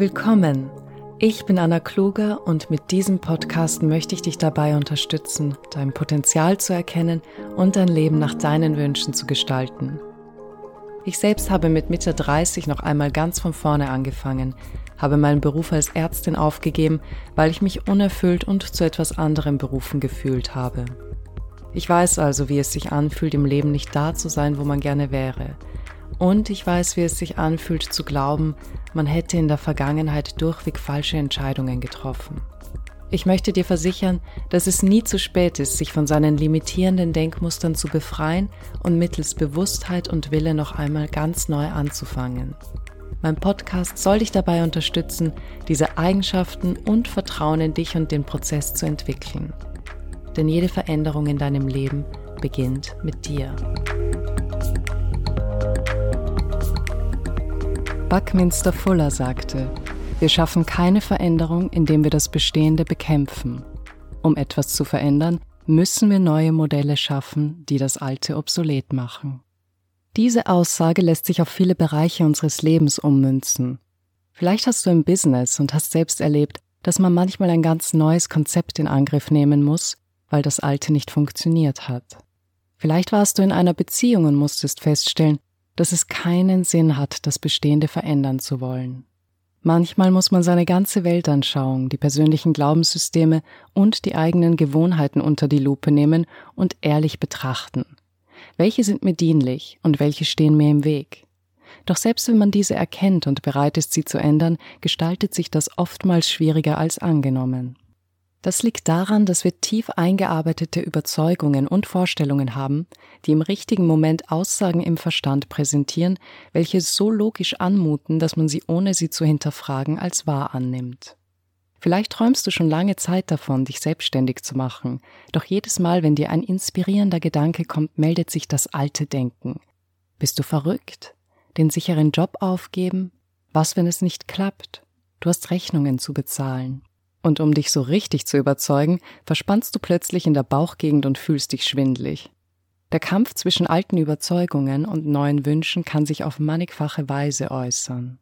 Willkommen! Ich bin Anna Kluger und mit diesem Podcast möchte ich dich dabei unterstützen, dein Potenzial zu erkennen und dein Leben nach deinen Wünschen zu gestalten. Ich selbst habe mit Mitte 30 noch einmal ganz von vorne angefangen, habe meinen Beruf als Ärztin aufgegeben, weil ich mich unerfüllt und zu etwas anderem berufen gefühlt habe. Ich weiß also, wie es sich anfühlt, im Leben nicht da zu sein, wo man gerne wäre. Und ich weiß, wie es sich anfühlt zu glauben, man hätte in der Vergangenheit durchweg falsche Entscheidungen getroffen. Ich möchte dir versichern, dass es nie zu spät ist, sich von seinen limitierenden Denkmustern zu befreien und mittels Bewusstheit und Wille noch einmal ganz neu anzufangen. Mein Podcast soll dich dabei unterstützen, diese Eigenschaften und Vertrauen in dich und den Prozess zu entwickeln. Denn jede Veränderung in deinem Leben beginnt mit dir. Buckminster Fuller sagte, wir schaffen keine Veränderung, indem wir das Bestehende bekämpfen. Um etwas zu verändern, müssen wir neue Modelle schaffen, die das Alte obsolet machen. Diese Aussage lässt sich auf viele Bereiche unseres Lebens ummünzen. Vielleicht hast du im Business und hast selbst erlebt, dass man manchmal ein ganz neues Konzept in Angriff nehmen muss, weil das alte nicht funktioniert hat. Vielleicht warst du in einer Beziehung und musstest feststellen, dass es keinen Sinn hat, das Bestehende verändern zu wollen. Manchmal muss man seine ganze Weltanschauung, die persönlichen Glaubenssysteme und die eigenen Gewohnheiten unter die Lupe nehmen und ehrlich betrachten. Welche sind mir dienlich und welche stehen mir im Weg? Doch selbst wenn man diese erkennt und bereit ist, sie zu ändern, gestaltet sich das oftmals schwieriger als angenommen. Das liegt daran, dass wir tief eingearbeitete Überzeugungen und Vorstellungen haben, die im richtigen Moment Aussagen im Verstand präsentieren, welche so logisch anmuten, dass man sie ohne sie zu hinterfragen als wahr annimmt. Vielleicht träumst du schon lange Zeit davon, dich selbstständig zu machen, doch jedes Mal, wenn dir ein inspirierender Gedanke kommt, meldet sich das alte Denken. Bist du verrückt? Den sicheren Job aufgeben? Was, wenn es nicht klappt? Du hast Rechnungen zu bezahlen. Und um dich so richtig zu überzeugen, verspannst du plötzlich in der Bauchgegend und fühlst dich schwindlig. Der Kampf zwischen alten Überzeugungen und neuen Wünschen kann sich auf mannigfache Weise äußern.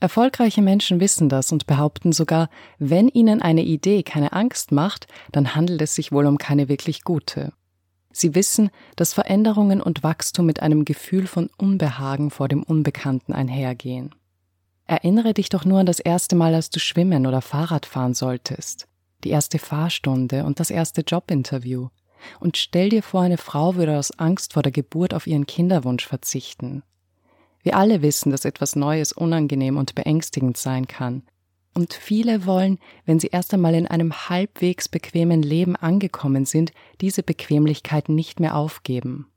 Erfolgreiche Menschen wissen das und behaupten sogar, wenn ihnen eine Idee keine Angst macht, dann handelt es sich wohl um keine wirklich gute. Sie wissen, dass Veränderungen und Wachstum mit einem Gefühl von Unbehagen vor dem Unbekannten einhergehen. Erinnere dich doch nur an das erste Mal, als du schwimmen oder Fahrrad fahren solltest, die erste Fahrstunde und das erste Jobinterview. Und stell dir vor, eine Frau würde aus Angst vor der Geburt auf ihren Kinderwunsch verzichten. Wir alle wissen, dass etwas Neues unangenehm und beängstigend sein kann. Und viele wollen, wenn sie erst einmal in einem halbwegs bequemen Leben angekommen sind, diese Bequemlichkeit nicht mehr aufgeben.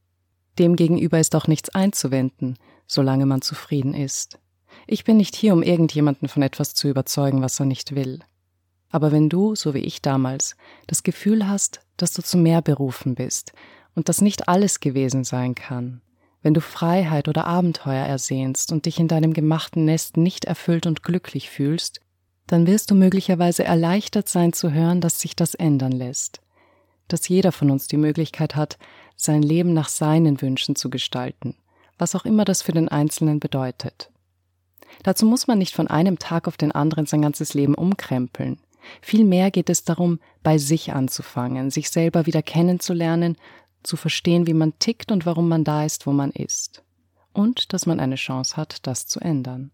Demgegenüber ist auch nichts einzuwenden, solange man zufrieden ist. Ich bin nicht hier, um irgendjemanden von etwas zu überzeugen, was er nicht will. Aber wenn du, so wie ich damals, das Gefühl hast, dass du zu mehr berufen bist und dass nicht alles gewesen sein kann, wenn du Freiheit oder Abenteuer ersehnst und dich in deinem gemachten Nest nicht erfüllt und glücklich fühlst, dann wirst du möglicherweise erleichtert sein zu hören, dass sich das ändern lässt, dass jeder von uns die Möglichkeit hat, sein Leben nach seinen Wünschen zu gestalten, was auch immer das für den Einzelnen bedeutet. Dazu muss man nicht von einem Tag auf den anderen sein ganzes Leben umkrempeln. Vielmehr geht es darum, bei sich anzufangen, sich selber wieder kennenzulernen, zu verstehen, wie man tickt und warum man da ist, wo man ist. Und dass man eine Chance hat, das zu ändern.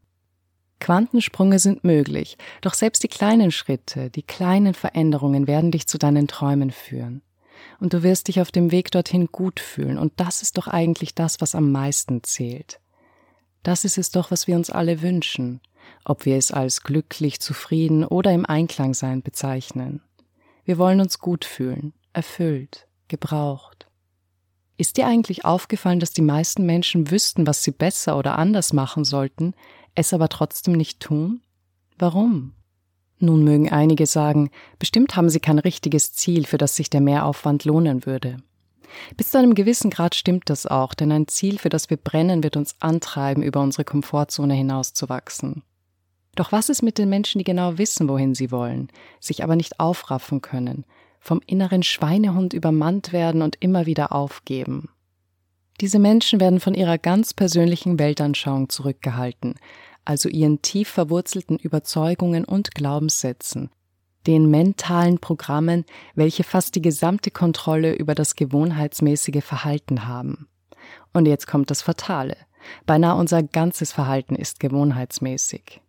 Quantensprünge sind möglich, doch selbst die kleinen Schritte, die kleinen Veränderungen werden dich zu deinen Träumen führen. Und du wirst dich auf dem Weg dorthin gut fühlen, und das ist doch eigentlich das, was am meisten zählt. Das ist es doch, was wir uns alle wünschen, ob wir es als glücklich, zufrieden oder im Einklang sein bezeichnen. Wir wollen uns gut fühlen, erfüllt, gebraucht. Ist dir eigentlich aufgefallen, dass die meisten Menschen wüssten, was sie besser oder anders machen sollten, es aber trotzdem nicht tun? Warum? Nun mögen einige sagen, bestimmt haben sie kein richtiges Ziel, für das sich der Mehraufwand lohnen würde. Bis zu einem gewissen Grad stimmt das auch, denn ein Ziel, für das wir brennen, wird uns antreiben, über unsere Komfortzone hinauszuwachsen. Doch was ist mit den Menschen, die genau wissen, wohin sie wollen, sich aber nicht aufraffen können, vom inneren Schweinehund übermannt werden und immer wieder aufgeben? Diese Menschen werden von ihrer ganz persönlichen Weltanschauung zurückgehalten, also ihren tief verwurzelten Überzeugungen und Glaubenssätzen, den mentalen Programmen, welche fast die gesamte Kontrolle über das gewohnheitsmäßige Verhalten haben. Und jetzt kommt das Fatale. Beinahe unser ganzes Verhalten ist gewohnheitsmäßig.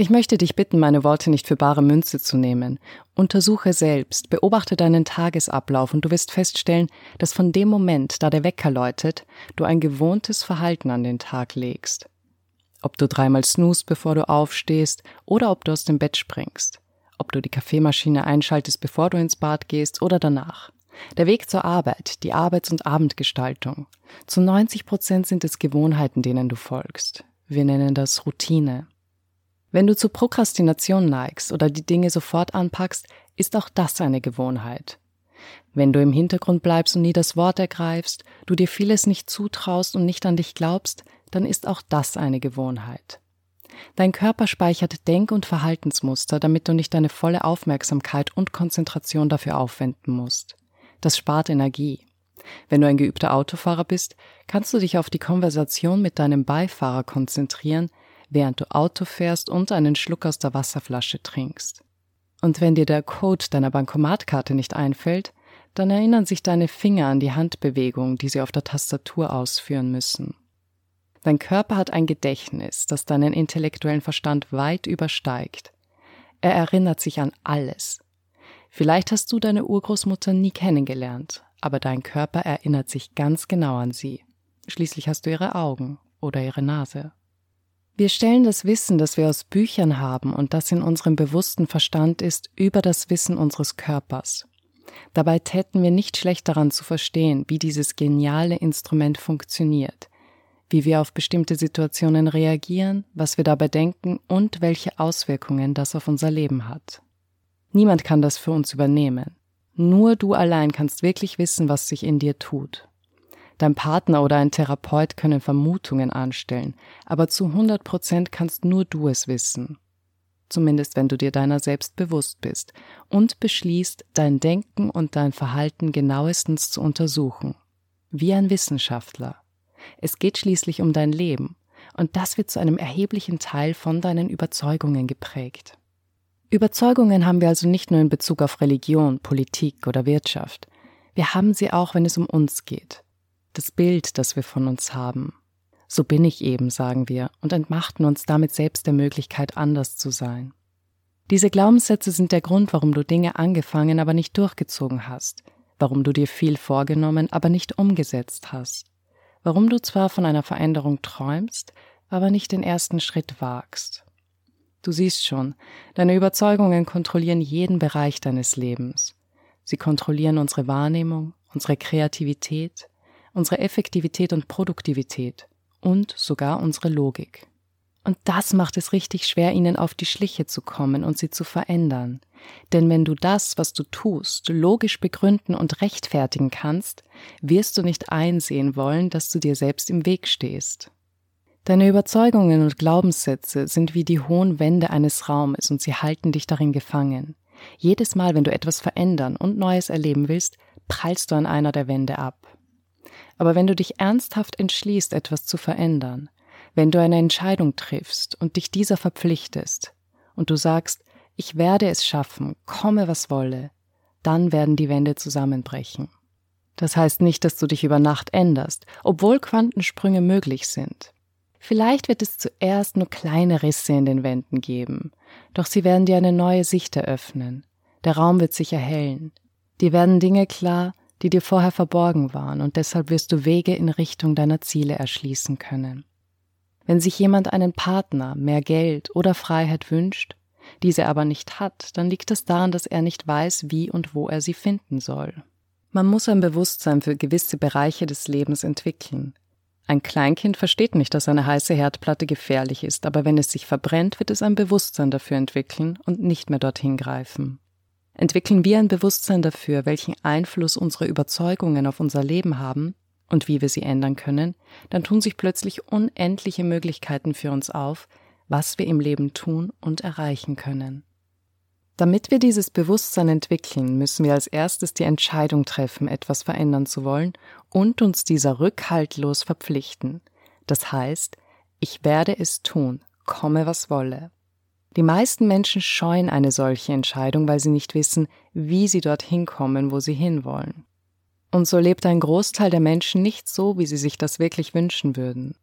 Ich möchte dich bitten, meine Worte nicht für bare Münze zu nehmen. Untersuche selbst, beobachte deinen Tagesablauf und du wirst feststellen, dass von dem Moment, da der Wecker läutet, du ein gewohntes Verhalten an den Tag legst. Ob du dreimal snoost, bevor du aufstehst, oder ob du aus dem Bett springst. Ob du die Kaffeemaschine einschaltest, bevor du ins Bad gehst oder danach. Der Weg zur Arbeit, die Arbeits- und Abendgestaltung. Zu 90 Prozent sind es Gewohnheiten, denen du folgst. Wir nennen das Routine. Wenn du zur Prokrastination neigst oder die Dinge sofort anpackst, ist auch das eine Gewohnheit. Wenn du im Hintergrund bleibst und nie das Wort ergreifst, du dir vieles nicht zutraust und nicht an dich glaubst, dann ist auch das eine Gewohnheit. Dein Körper speichert Denk- und Verhaltensmuster, damit du nicht deine volle Aufmerksamkeit und Konzentration dafür aufwenden musst. Das spart Energie. Wenn du ein geübter Autofahrer bist, kannst du dich auf die Konversation mit deinem Beifahrer konzentrieren, während du Auto fährst und einen Schluck aus der Wasserflasche trinkst. Und wenn dir der Code deiner Bankomatkarte nicht einfällt, dann erinnern sich deine Finger an die Handbewegung, die sie auf der Tastatur ausführen müssen. Dein Körper hat ein Gedächtnis, das deinen intellektuellen Verstand weit übersteigt. Er erinnert sich an alles. Vielleicht hast du deine Urgroßmutter nie kennengelernt, aber dein Körper erinnert sich ganz genau an sie. Schließlich hast du ihre Augen oder ihre Nase. Wir stellen das Wissen, das wir aus Büchern haben und das in unserem bewussten Verstand ist, über das Wissen unseres Körpers. Dabei täten wir nicht schlecht daran zu verstehen, wie dieses geniale Instrument funktioniert, wie wir auf bestimmte Situationen reagieren, was wir dabei denken und welche Auswirkungen das auf unser Leben hat. Niemand kann das für uns übernehmen. Nur du allein kannst wirklich wissen, was sich in dir tut. Dein Partner oder ein Therapeut können Vermutungen anstellen, aber zu 100 Prozent kannst nur du es wissen. Zumindest wenn du dir deiner selbst bewusst bist und beschließt, dein Denken und dein Verhalten genauestens zu untersuchen. Wie ein Wissenschaftler. Es geht schließlich um dein Leben und das wird zu einem erheblichen Teil von deinen Überzeugungen geprägt. Überzeugungen haben wir also nicht nur in Bezug auf Religion, Politik oder Wirtschaft. Wir haben sie auch, wenn es um uns geht das Bild, das wir von uns haben. So bin ich eben, sagen wir, und entmachten uns damit selbst der Möglichkeit, anders zu sein. Diese Glaubenssätze sind der Grund, warum du Dinge angefangen, aber nicht durchgezogen hast, warum du dir viel vorgenommen, aber nicht umgesetzt hast, warum du zwar von einer Veränderung träumst, aber nicht den ersten Schritt wagst. Du siehst schon, deine Überzeugungen kontrollieren jeden Bereich deines Lebens. Sie kontrollieren unsere Wahrnehmung, unsere Kreativität, unsere Effektivität und Produktivität und sogar unsere Logik. Und das macht es richtig schwer, ihnen auf die Schliche zu kommen und sie zu verändern. Denn wenn du das, was du tust, logisch begründen und rechtfertigen kannst, wirst du nicht einsehen wollen, dass du dir selbst im Weg stehst. Deine Überzeugungen und Glaubenssätze sind wie die hohen Wände eines Raumes und sie halten dich darin gefangen. Jedes Mal, wenn du etwas verändern und Neues erleben willst, prallst du an einer der Wände ab. Aber wenn du dich ernsthaft entschließt, etwas zu verändern, wenn du eine Entscheidung triffst und dich dieser verpflichtest und du sagst, ich werde es schaffen, komme was wolle, dann werden die Wände zusammenbrechen. Das heißt nicht, dass du dich über Nacht änderst, obwohl Quantensprünge möglich sind. Vielleicht wird es zuerst nur kleine Risse in den Wänden geben, doch sie werden dir eine neue Sicht eröffnen. Der Raum wird sich erhellen. Dir werden Dinge klar, die dir vorher verborgen waren, und deshalb wirst du Wege in Richtung deiner Ziele erschließen können. Wenn sich jemand einen Partner, mehr Geld oder Freiheit wünscht, diese aber nicht hat, dann liegt es daran, dass er nicht weiß, wie und wo er sie finden soll. Man muss ein Bewusstsein für gewisse Bereiche des Lebens entwickeln. Ein Kleinkind versteht nicht, dass eine heiße Herdplatte gefährlich ist, aber wenn es sich verbrennt, wird es ein Bewusstsein dafür entwickeln und nicht mehr dorthin greifen. Entwickeln wir ein Bewusstsein dafür, welchen Einfluss unsere Überzeugungen auf unser Leben haben und wie wir sie ändern können, dann tun sich plötzlich unendliche Möglichkeiten für uns auf, was wir im Leben tun und erreichen können. Damit wir dieses Bewusstsein entwickeln, müssen wir als erstes die Entscheidung treffen, etwas verändern zu wollen und uns dieser rückhaltlos verpflichten. Das heißt, ich werde es tun komme was wolle. Die meisten Menschen scheuen eine solche Entscheidung, weil sie nicht wissen, wie sie dorthin kommen, wo sie hinwollen. Und so lebt ein Großteil der Menschen nicht so, wie sie sich das wirklich wünschen würden.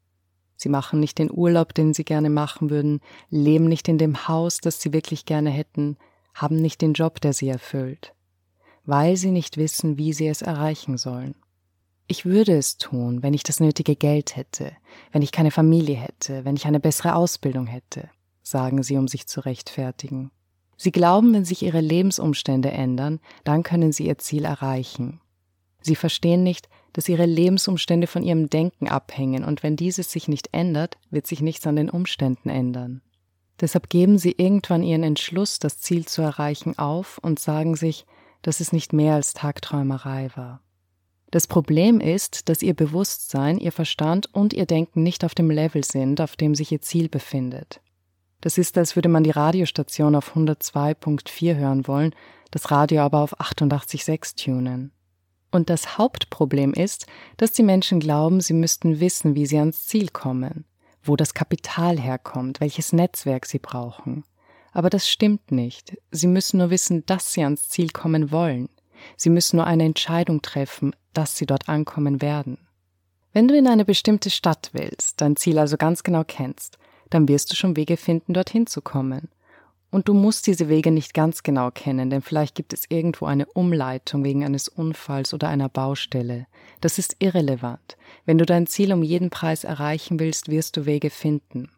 Sie machen nicht den Urlaub, den sie gerne machen würden, leben nicht in dem Haus, das sie wirklich gerne hätten, haben nicht den Job, der sie erfüllt, weil sie nicht wissen, wie sie es erreichen sollen. Ich würde es tun, wenn ich das nötige Geld hätte, wenn ich keine Familie hätte, wenn ich eine bessere Ausbildung hätte, sagen sie, um sich zu rechtfertigen. Sie glauben, wenn sich ihre Lebensumstände ändern, dann können sie ihr Ziel erreichen. Sie verstehen nicht, dass ihre Lebensumstände von ihrem Denken abhängen und wenn dieses sich nicht ändert, wird sich nichts an den Umständen ändern. Deshalb geben sie irgendwann ihren Entschluss, das Ziel zu erreichen, auf und sagen sich, dass es nicht mehr als Tagträumerei war. Das Problem ist, dass ihr Bewusstsein, ihr Verstand und ihr Denken nicht auf dem Level sind, auf dem sich ihr Ziel befindet. Das ist, als würde man die Radiostation auf 102.4 hören wollen, das Radio aber auf 88.6 tunen. Und das Hauptproblem ist, dass die Menschen glauben, sie müssten wissen, wie sie ans Ziel kommen, wo das Kapital herkommt, welches Netzwerk sie brauchen. Aber das stimmt nicht. Sie müssen nur wissen, dass sie ans Ziel kommen wollen. Sie müssen nur eine Entscheidung treffen, dass sie dort ankommen werden. Wenn du in eine bestimmte Stadt willst, dein Ziel also ganz genau kennst, dann wirst du schon Wege finden, dorthin zu kommen. Und du musst diese Wege nicht ganz genau kennen, denn vielleicht gibt es irgendwo eine Umleitung wegen eines Unfalls oder einer Baustelle. Das ist irrelevant. Wenn du dein Ziel um jeden Preis erreichen willst, wirst du Wege finden.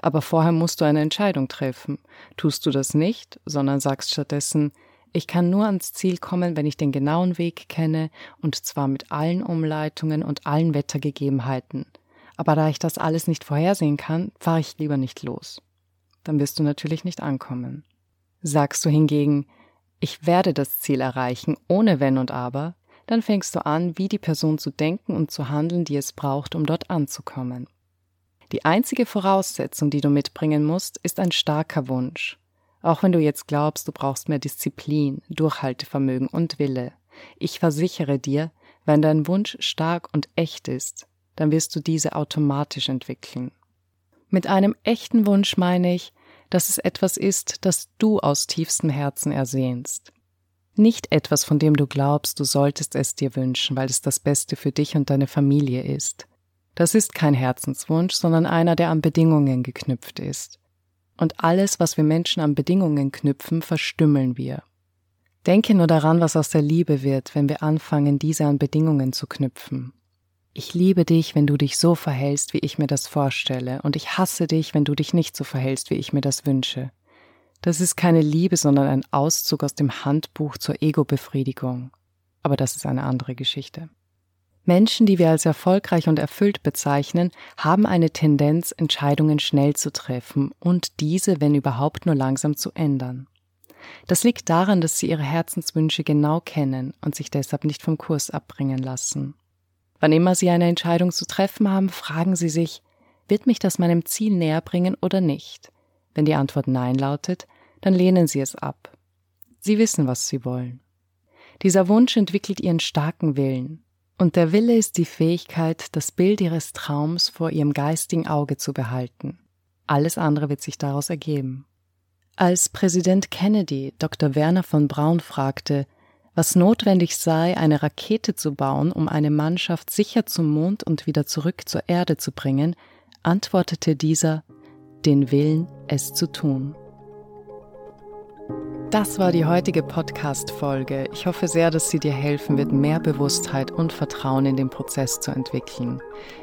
Aber vorher musst du eine Entscheidung treffen. Tust du das nicht, sondern sagst stattdessen, ich kann nur ans Ziel kommen, wenn ich den genauen Weg kenne, und zwar mit allen Umleitungen und allen Wettergegebenheiten. Aber da ich das alles nicht vorhersehen kann, fahre ich lieber nicht los dann wirst du natürlich nicht ankommen. Sagst du hingegen, ich werde das Ziel erreichen, ohne Wenn und Aber, dann fängst du an, wie die Person zu denken und zu handeln, die es braucht, um dort anzukommen. Die einzige Voraussetzung, die du mitbringen musst, ist ein starker Wunsch. Auch wenn du jetzt glaubst, du brauchst mehr Disziplin, Durchhaltevermögen und Wille. Ich versichere dir, wenn dein Wunsch stark und echt ist, dann wirst du diese automatisch entwickeln. Mit einem echten Wunsch meine ich, dass es etwas ist, das du aus tiefstem Herzen ersehnst. Nicht etwas, von dem du glaubst, du solltest es dir wünschen, weil es das Beste für dich und deine Familie ist. Das ist kein Herzenswunsch, sondern einer, der an Bedingungen geknüpft ist. Und alles, was wir Menschen an Bedingungen knüpfen, verstümmeln wir. Denke nur daran, was aus der Liebe wird, wenn wir anfangen, diese an Bedingungen zu knüpfen. Ich liebe dich, wenn du dich so verhältst, wie ich mir das vorstelle, und ich hasse dich, wenn du dich nicht so verhältst, wie ich mir das wünsche. Das ist keine Liebe, sondern ein Auszug aus dem Handbuch zur Ego-Befriedigung. Aber das ist eine andere Geschichte. Menschen, die wir als erfolgreich und erfüllt bezeichnen, haben eine Tendenz, Entscheidungen schnell zu treffen und diese, wenn überhaupt, nur langsam zu ändern. Das liegt daran, dass sie ihre Herzenswünsche genau kennen und sich deshalb nicht vom Kurs abbringen lassen. Wann immer Sie eine Entscheidung zu treffen haben, fragen Sie sich, wird mich das meinem Ziel näher bringen oder nicht? Wenn die Antwort Nein lautet, dann lehnen Sie es ab. Sie wissen, was Sie wollen. Dieser Wunsch entwickelt Ihren starken Willen. Und der Wille ist die Fähigkeit, das Bild Ihres Traums vor Ihrem geistigen Auge zu behalten. Alles andere wird sich daraus ergeben. Als Präsident Kennedy Dr. Werner von Braun fragte, was notwendig sei, eine Rakete zu bauen, um eine Mannschaft sicher zum Mond und wieder zurück zur Erde zu bringen, antwortete dieser den Willen, es zu tun. Das war die heutige Podcast-Folge. Ich hoffe sehr, dass sie dir helfen wird, mehr Bewusstheit und Vertrauen in den Prozess zu entwickeln.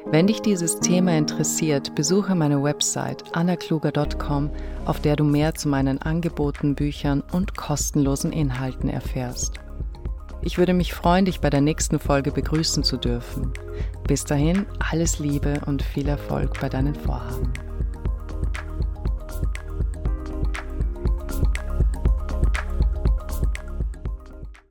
Wenn dich dieses Thema interessiert, besuche meine Website annakluger.com, auf der du mehr zu meinen Angeboten, Büchern und kostenlosen Inhalten erfährst. Ich würde mich freuen, dich bei der nächsten Folge begrüßen zu dürfen. Bis dahin, alles Liebe und viel Erfolg bei deinen Vorhaben.